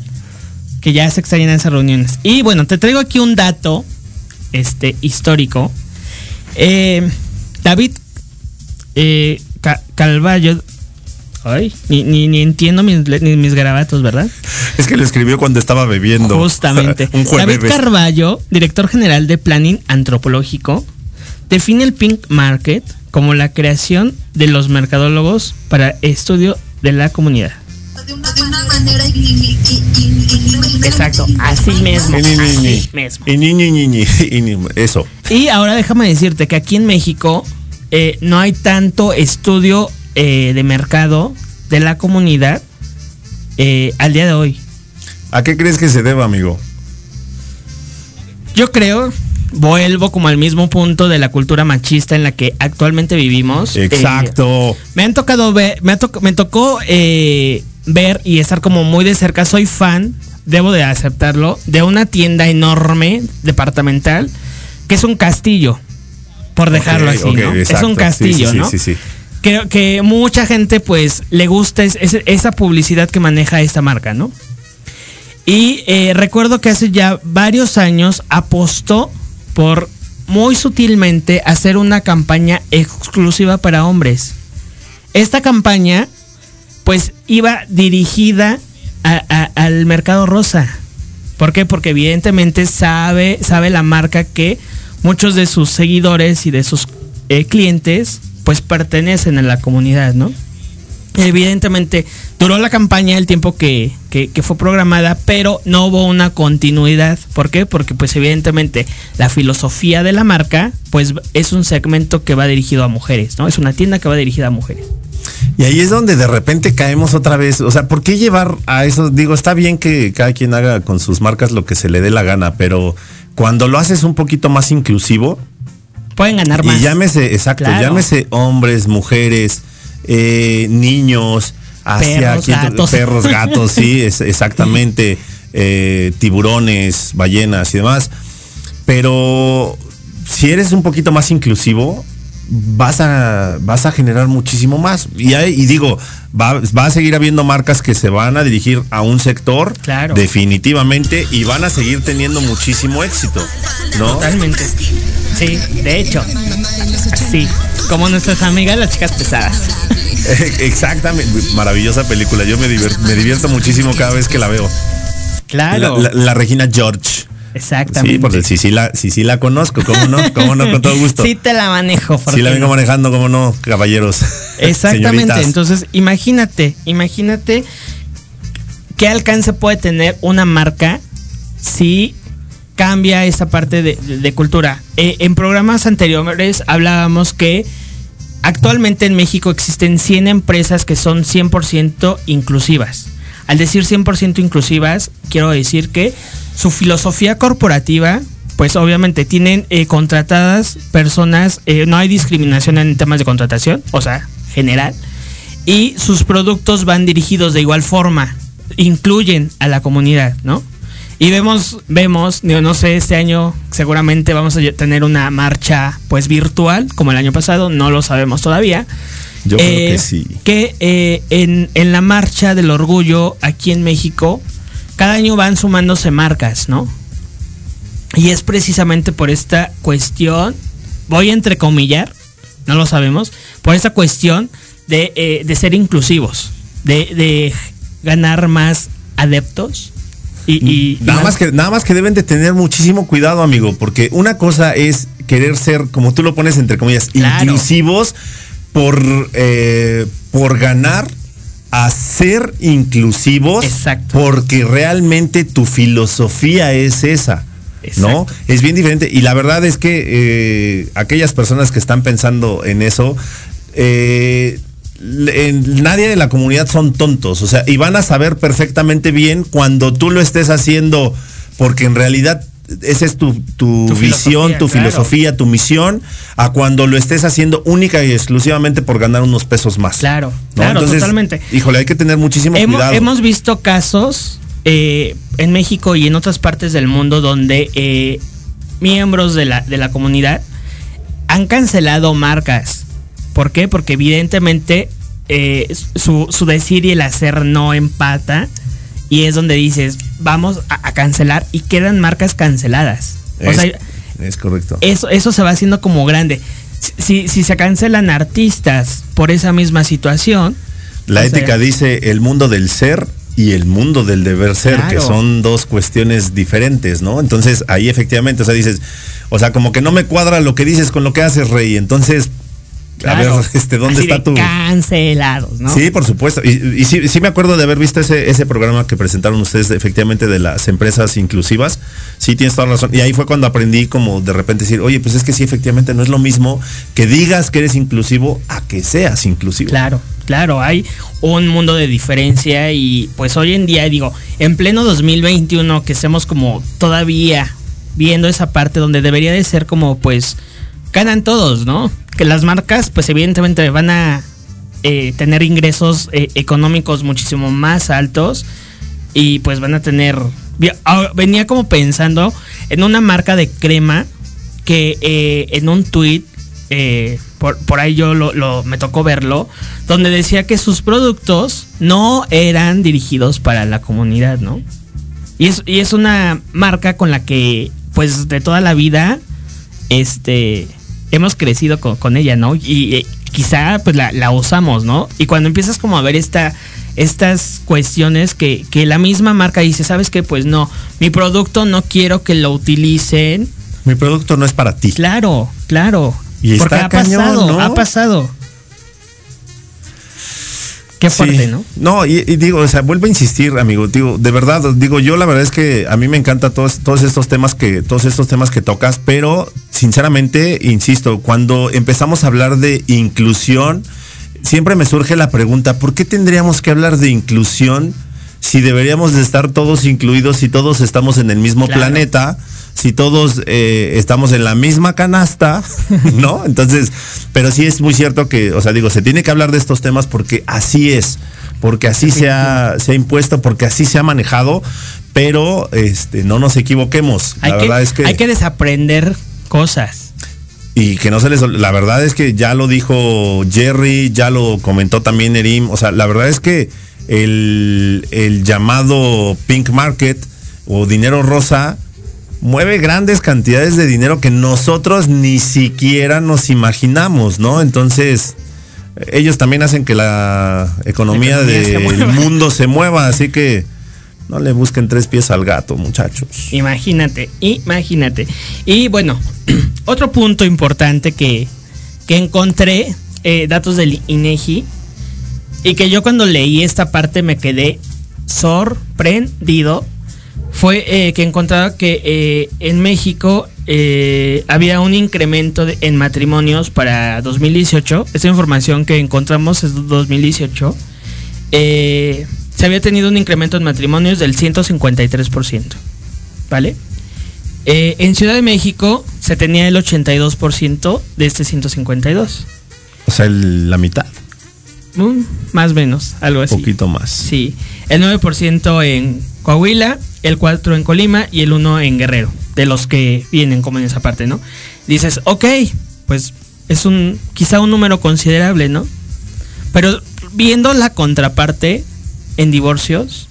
Que ya se extrañan esas reuniones. Y bueno, te traigo aquí un dato este, histórico. Eh, David eh, Ca- Calvallo. Ay, ni, ni, ni entiendo mis, ni mis garabatos, ¿verdad? Es que lo escribió cuando estaba bebiendo. Justamente. Un. David Carballo, director general de Planning Antropológico, define el Pink Market como la creación de los mercadólogos para estudio de la comunidad. De una, manera. Exacto, así mismo. Así mismo. Y ni, ni, ni, ni, y ni- Eso. Y ahora déjame decirte que aquí en México eh, no hay tanto estudio eh, de mercado de la comunidad eh, al día de hoy. ¿A qué crees que se deba, amigo? Yo creo, vuelvo como al mismo punto de la cultura machista en la que actualmente vivimos. Eh, Exacto. me han tocado ver, me, ha me tocó eh, ver y estar como muy de cerca. Soy fan, debo de aceptarlo, de una tienda enorme, departamental, que es un castillo, por dejarlo así, ¿no? es un Sí, castillo, sí, sí, ¿no? Sí, sí, Creo que mucha gente pues le gusta es- es- esa publicidad que maneja esta marca, ¿no? Y eh, recuerdo que hace ya varios años apostó por muy sutilmente hacer una campaña exclusiva para hombres. Esta campaña pues iba dirigida al mercado rosa. ¿Por qué? Porque evidentemente sabe, sabe la marca que muchos de sus seguidores y de sus eh, clientes pues pertenecen a la comunidad, ¿no? Evidentemente duró la campaña el tiempo que, que- que fue programada, pero no hubo una continuidad. ¿Por qué? Porque pues evidentemente la filosofía de la marca pues es un segmento que va dirigido a mujeres, ¿no? Es una tienda que va dirigida a mujeres. Y ahí es donde de repente caemos otra vez. O sea, ¿por qué llevar a eso? Digo, está bien que cada quien haga con sus marcas lo que se le dé la gana, pero cuando lo haces un poquito más inclusivo, Pueden ganar más. y llámese, exacto, Claro. llámese hombres, mujeres, eh, niños, hacia Perros, quien- gatos. perros, gatos, sí, es, exactamente, eh, tiburones, ballenas y demás. Pero si eres un poquito más inclusivo, vas a, vas a generar muchísimo más. Y, hay- y digo, va, va a seguir habiendo marcas que se van a dirigir a un sector Claro. definitivamente y van a seguir teniendo muchísimo éxito, ¿no? Totalmente. Sí, de hecho. Sí, como nuestras amigas las chicas pesadas. Exactamente, maravillosa película. Yo me, divier- me divierto muchísimo cada vez que la veo. Claro. La, la- la Regina George. Exactamente. Sí, porque sí, sí la, sí, sí la conozco, ¿cómo no? ¿Cómo no? Con todo gusto. Sí te la manejo. ¿por Sí la vengo no? manejando, ¿cómo no? Caballeros. Exactamente. Señoritas. Entonces, imagínate, imagínate qué alcance puede tener una marca si cambia esa parte de, de- de cultura. Eh, en programas anteriores hablábamos que actualmente en México existen 100 empresas que son 100% inclusivas. Al decir 100% inclusivas, quiero decir que su filosofía corporativa, pues obviamente tienen eh, contratadas personas, eh, no hay discriminación en temas de contratación, o sea, general, y sus productos van dirigidos de igual forma, incluyen a la comunidad, ¿no? Y vemos, vemos, no sé, este año seguramente vamos a tener una marcha pues virtual, como el año pasado, no lo sabemos todavía. Yo creo Eh, que sí. Que eh, en, en la marcha del orgullo aquí en México, cada año van sumándose marcas, ¿no? Y es precisamente por esta cuestión, voy a entrecomillar, no lo sabemos, por esta cuestión de, eh, de ser inclusivos, de, de ganar más adeptos. Y, y- y Nada más que, nada más que deben de tener muchísimo cuidado, amigo, porque una cosa es querer ser, como tú lo pones entre comillas, Claro. inclusivos por, eh, por ganar a ser inclusivos porque realmente tu filosofía es esa. ¿No? Es bien diferente. Y la verdad es que eh, aquellas personas que están pensando en eso, eh, en- nadie de la comunidad son tontos. O sea, y van a saber perfectamente bien cuando tú lo estés haciendo, porque en realidad esa es tu, tu Tu visión, tu claro. filosofía, tu misión, a cuando lo estés haciendo única y exclusivamente por ganar unos pesos más. Claro, ¿no? claro, Entonces, totalmente. Híjole, hay que tener muchísimo Hemos, cuidado. hemos visto casos eh, en México y en otras partes del mundo donde eh, miembros de la, de la comunidad han cancelado marcas. ¿Por qué? Porque evidentemente eh, su, su decir y el hacer no empata. Y es donde dices, vamos a, a cancelar y quedan marcas canceladas. O es, sea, es correcto. eso, eso se va haciendo como grande. Si, si se cancelan artistas por esa misma situación. La o sea, ética dice el mundo del ser y el mundo del deber ser, que son dos cuestiones diferentes, ¿no? Entonces ahí efectivamente, o sea, dices, o sea, como que no me cuadra lo que dices con lo que haces, Rey. Entonces, claro, a ver, este, ¿dónde así está de tu...? Cancelados, ¿no? Sí, por supuesto. Y, y sí, sí me acuerdo de haber visto ese, ese programa que presentaron ustedes efectivamente de las empresas inclusivas. Sí, tienes toda la razón. Y ahí fue cuando aprendí como de repente decir, oye, pues es que sí, efectivamente no es lo mismo que digas que eres inclusivo a que seas inclusivo. Claro, claro, hay un mundo de diferencia y pues hoy en día digo, en pleno 2021 que estemos como todavía viendo esa parte donde debería de ser como pues ganan todos, ¿no? Que las marcas pues evidentemente van a eh, tener ingresos eh, económicos muchísimo más altos y pues van a tener... ah, Venía como pensando en una marca de crema que eh, en un tweet eh, por, por ahí yo lo, lo- me tocó verlo, donde decía que sus productos no eran dirigidos para la comunidad, ¿no? Y es, y es una marca con la que, pues, de toda la vida, este, hemos crecido con, con ella, ¿no? Y eh, quizá, pues, la, la usamos, ¿no? Y cuando empiezas como a ver esta, estas cuestiones que, que la misma marca dice, ¿sabes qué? Pues no, mi producto no quiero que lo utilicen. Mi producto no es para ti. Claro, claro. Y Porque está ha cañón, pasado, ¿no? ha pasado. Qué fuerte, Sí. ¿no? No, y, y digo, o sea, vuelvo a insistir, amigo, digo, de verdad, digo, yo la verdad es que a mí me encanta todos, todos estos temas que, todos estos temas que tocas, pero sinceramente, insisto, cuando empezamos a hablar de inclusión, siempre me surge la pregunta, ¿por qué tendríamos que hablar de inclusión si deberíamos de estar todos incluidos, si todos estamos en el mismo Claro. planeta? Si todos eh, estamos en la misma canasta, ¿no? Entonces, pero sí es muy cierto que, o sea, digo, se tiene que hablar de estos temas porque así es, porque así se ha, se ha impuesto, porque así se ha manejado, pero este, no nos equivoquemos. Hay la que, verdad es que hay que desaprender cosas. y que no se les la verdad es que ya lo dijo Jerry ya lo comentó también Erim o sea la verdad es que el, el llamado pink market o dinero rosa mueve grandes cantidades de dinero que nosotros ni siquiera nos imaginamos no entonces ellos también hacen que la economía, La economía se del mundo se mueva así que no le busquen tres pies al gato muchachos. Imagínate, imagínate. Y bueno, otro punto importante que, que encontré, eh, datos del INEGI, y que yo cuando leí esta parte me quedé sorprendido, fue eh, que encontraba que eh, en México eh, había un incremento de- en matrimonios para 2018. Esta información que encontramos es de 2018. Eh, se había tenido un incremento en matrimonios del 153%. ¿Vale? En Ciudad de México se tenía el 82% de este 152. o sea el- la mitad Mm, más o menos, algo así. poquito más Sí, el 9% en Coahuila, el 4% en Colima y el 1% en Guerrero, de los que vienen como en esa parte, ¿no? Dices, ok, pues es un quizá un número considerable, ¿no? Pero viendo la contraparte en divorcios,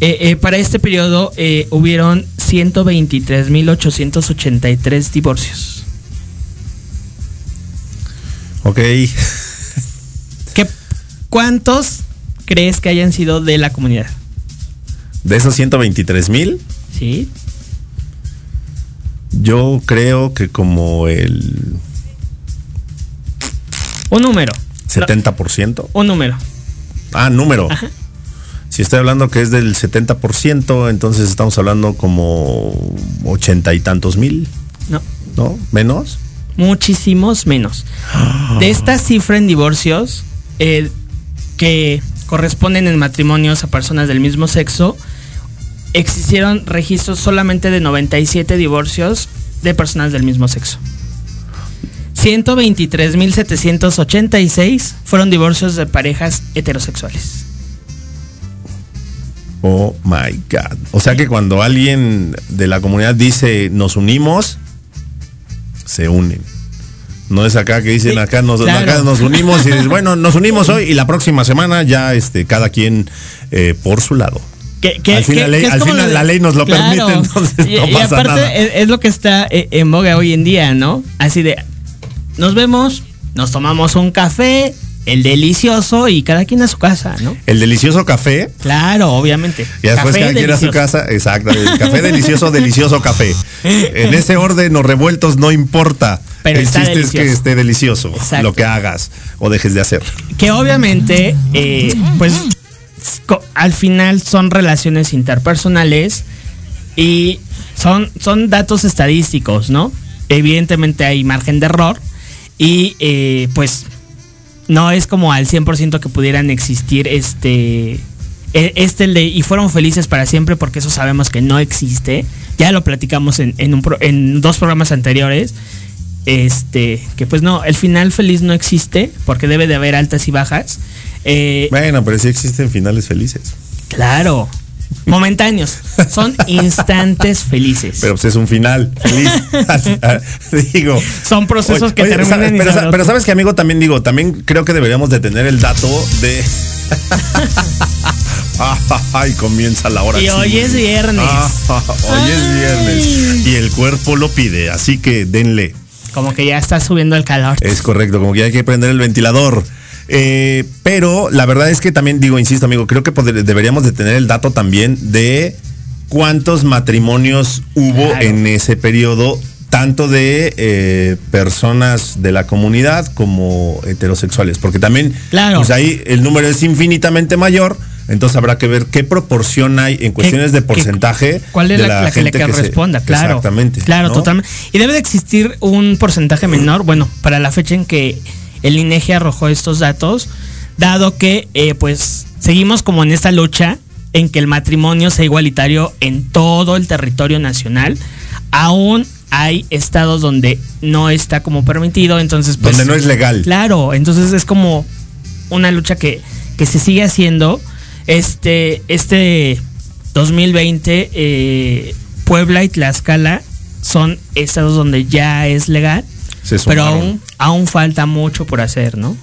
eh, eh, para este periodo eh, hubieron 123.883 divorcios. Ok. ¿Qué, ¿Cuántos crees que hayan sido de la comunidad? De esos 123 mil, Sí. yo creo que como el Un número. 70%. Un número. Ah, número. Si estoy hablando que es del 70%, entonces estamos hablando como ochenta y tantos mil, No. ¿no? ¿Menos? Muchísimos menos. De esta cifra en divorcios, eh, que corresponden en matrimonios a personas del mismo sexo, existieron registros solamente de 97 divorcios de personas del mismo sexo. 123.786 fueron divorcios de parejas heterosexuales. Oh my God. O sea que cuando alguien de la comunidad dice nos unimos, se unen. No es acá que dicen acá nos, claro. acá nos unimos y bueno, nos unimos hoy y la próxima semana ya este cada quien eh, por su lado. Que, que- al fin, que- la ley, al como fin lo de- la ley nos lo Claro. permite, entonces y, no y pasa aparte nada. Es, es lo que está eh, en boga hoy en día, ¿no? Así de, nos vemos, nos tomamos un café, el delicioso y cada quien a su casa, ¿no? El delicioso café. Claro, obviamente. Y después Café cada quien a su casa. Exacto. El café delicioso, delicioso café. En ese orden o revueltos no importa. Pero el está chiste es que esté delicioso. Exacto. Lo que hagas o dejes de hacer. Que obviamente, eh, pues, al final son relaciones interpersonales y son, son datos estadísticos, ¿no? Evidentemente hay margen de error y eh, pues no es como al 100% que pudieran existir este e- este de y fueron felices para siempre porque eso sabemos que no existe ya lo platicamos en, en un pro- en dos programas anteriores este que pues no el final feliz no existe porque debe de haber altas y bajas Eh, Bueno, pero sí existen finales felices. claro momentáneos son instantes felices Pero pues es un final feliz. digo. son procesos Oye, que oye, terminan ¿sabes? pero sabes que amigo también digo, también creo que deberíamos de tener el dato de Ay, comienza la hora. Y hoy es viernes. Ah, hoy es viernes. Y el cuerpo lo pide, así que denle. Como que ya está subiendo el calor Es correcto, como que hay que prender el ventilador. Eh, pero la verdad es que también digo, insisto amigo, creo que poder- deberíamos de tener el dato también de cuántos matrimonios hubo Claro. en ese periodo, tanto de eh, personas de la comunidad como heterosexuales, porque también Claro. pues ahí el número es infinitamente mayor. Entonces habrá que ver qué proporción hay en cuestiones de porcentaje. ¿Cuál es de la, la que le gente se- corresponda? claro. Exactamente. Claro, ¿no? totalmente. Y debe de existir un porcentaje menor, bueno, para la fecha en que el INEGI arrojó estos datos, dado que eh, pues seguimos como en esta lucha en que el matrimonio sea igualitario en todo el territorio nacional, aún hay estados donde no está como permitido, entonces pues, Donde no es legal. Claro, entonces es como una lucha que, que se sigue haciendo. Este, este 2020, eh, Puebla y Tlaxcala son estados donde ya es legal, pero aún, aún falta mucho por hacer, ¿no?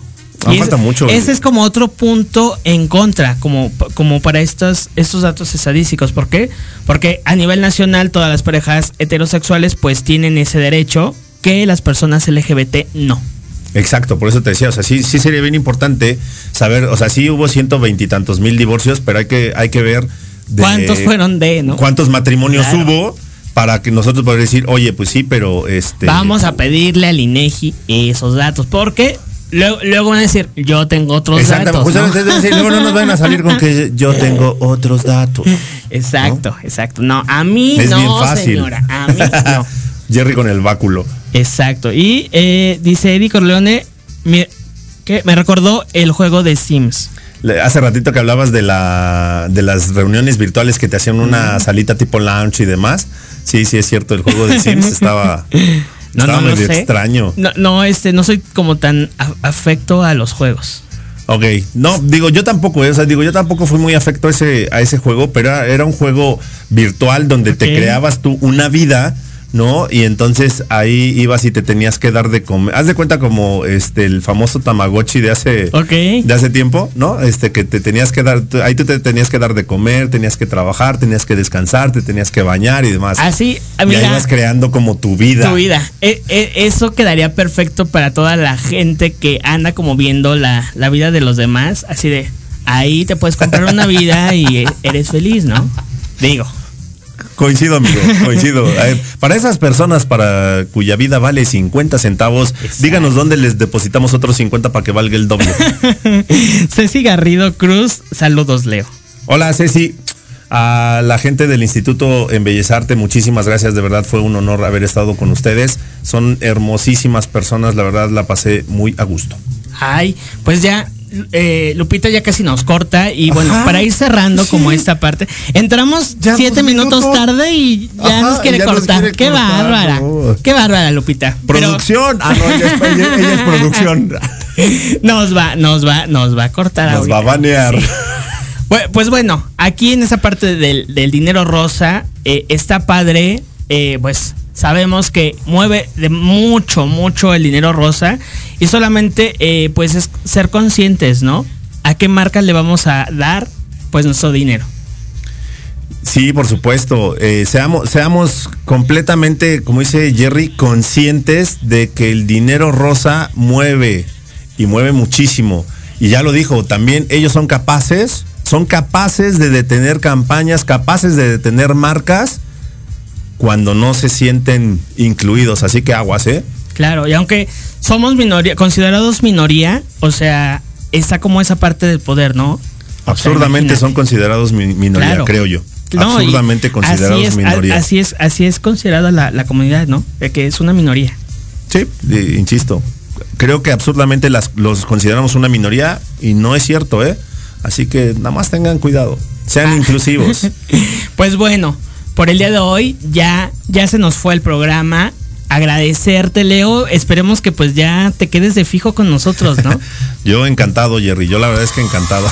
Aún Y falta mucho. Ese es como otro punto en contra, como, como para estos, estos datos estadísticos. ¿Por qué? Porque a nivel nacional todas las parejas heterosexuales pues tienen ese derecho que las personas LGBT no. Exacto, por eso te decía, o sea, sí, sí sería bien importante saber, o sea, sí hubo ciento veintitantos mil divorcios, pero hay que, hay que ver de ¿Cuántos fueron de, no? cuántos matrimonios Claro. hubo para que nosotros poder decir, oye, pues sí, pero este Vamos a pedirle al INEGI esos datos, porque luego, luego van a decir, yo tengo otros Exactamente, datos. ¿no? justamente es decir, luego no nos van a salir con que yo tengo otros datos. Exacto, exacto. No, a mí Es no, bien fácil. señora, a mí no. Jerry con el báculo. Exacto. Y eh, dice Eddie Corleone, me, que me recordó el juego de Sims. Hace ratito que hablabas de la de las reuniones virtuales que te hacían una salita tipo lounge y demás. Sí, sí es cierto, el juego de Sims estaba, No, estaba no, no medio sé. extraño. No, no, este, no soy como tan afecto a los juegos. Ok, no, digo, yo tampoco, eh, o sea, digo, yo tampoco fui muy afecto a ese, a ese juego, pero era, era un juego virtual donde te creabas tú una vida, ¿no? Y entonces ahí ibas y te tenías que dar de comer. Haz de cuenta como este el famoso Tamagotchi de hace, de hace tiempo, ¿no? Este que te tenías que dar, ahí tú te tenías que dar de comer, tenías que trabajar, tenías que descansar, te tenías que bañar y demás. Así, y ahí ibas creando como tu vida. tu vida. E- e- eso quedaría perfecto para toda la gente que anda como viendo la, la vida de los demás. Así de, ahí te puedes comprar una vida y e- eres feliz, ¿no? Digo. Coincido, amigo, coincido. Eh, para esas personas para cuya vida vale 50 centavos, díganos dónde les depositamos otros 50 para que valga el doble. Ceci Garrido Cruz, saludos, Leo. Hola, Ceci. A la gente del Instituto Embellezarte, muchísimas gracias. De verdad fue un honor haber estado con ustedes. Son hermosísimas personas, la verdad la pasé muy a gusto. Ay, pues ya, eh, Lupita ya casi nos corta y bueno, Ajá, para ir cerrando sí. como esta parte, entramos Ya siete minutos minutos. tarde y ya Ajá, nos quiere ya nos cortar. quiere qué cortar, bárbara, no. qué bárbara, Lupita. Pero Producción. Ah, no, ella es, ella- ella es producción. nos va, nos va, nos va a cortar Nos va a banear. Sí. Pues, pues bueno, aquí en esa parte del, del dinero rosa eh, está padre, eh, pues sabemos que mueve de mucho, mucho el dinero rosa y solamente eh, pues es ser conscientes, ¿no? ¿A qué marca le vamos a dar pues nuestro dinero? Sí, por supuesto. Eh, seamos completamente, como dice Jerry, conscientes de que el dinero rosa mueve y mueve muchísimo. Y ya lo dijo, también ellos son capaces, son capaces de detener campañas, capaces de detener marcas cuando no se sienten incluidos. Así que aguas, ¿eh? Claro, y aunque somos minoría, considerados minoría, o sea, está como esa parte del poder, ¿no? O sea, Absurdamente son considerados mi- minoría, Claro. creo yo. No, Absurdamente considerados así es, a- minoría. Así es, así es considerada la, la comunidad, ¿no? De que es una minoría. Sí, insisto. Creo que absurdamente las, los consideramos una minoría y no es cierto, ¿eh? Así que nada más tengan cuidado. Sean Ah. inclusivos. Pues bueno, por el día de hoy ya, ya se nos fue el programa. Agradecerte, Leo. Esperemos que pues ya te quedes de fijo con nosotros, ¿no? Yo encantado, Jerry. Yo la verdad es que encantado.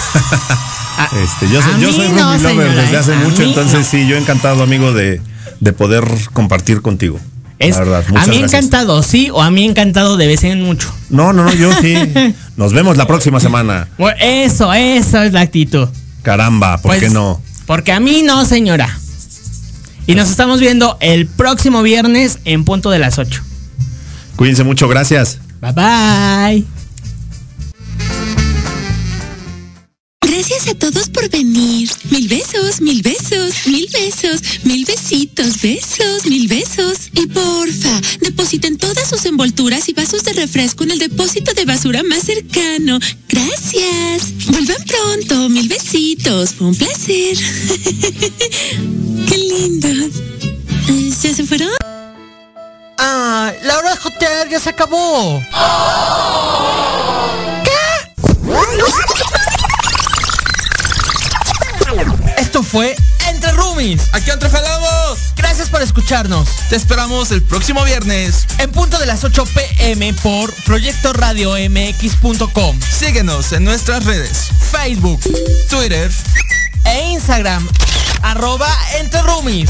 este, yo soy, yo soy no, Ruby Lover desde hace mucho, entonces no. sí, yo encantado, amigo, de, de poder compartir contigo. Es- la verdad, a mí gracias. encantado, sí, o a mí encantado de vez en mucho. No, no, no, yo sí. Nos vemos la próxima semana. Eso, eso es la actitud. Caramba, ¿por Pues, qué no? Porque a mí no, señora. Y nos estamos viendo el próximo viernes en punto de las 8. Cuídense mucho, gracias. Bye bye. Gracias a todos por venir. Mil besos, mil besos, mil besos, mil besitos, besos, mil besos. Y porfa, depositen todas sus envolturas y vasos de refresco en el depósito de basura más cercano. Gracias. Vuelvan pronto, mil besitos. Fue un placer. Qué lindos. Eh, ¿Ya se fueron? Ah, la hora de jotear ya se acabó. fue Entre Roomies. Aquí entre falamos. Gracias por escucharnos. Te esperamos el próximo viernes. En punto de las 8 pm por Proyecto Radio MX.com. Síguenos en nuestras redes. Facebook, Twitter e Instagram. Arroba Entre Roomies.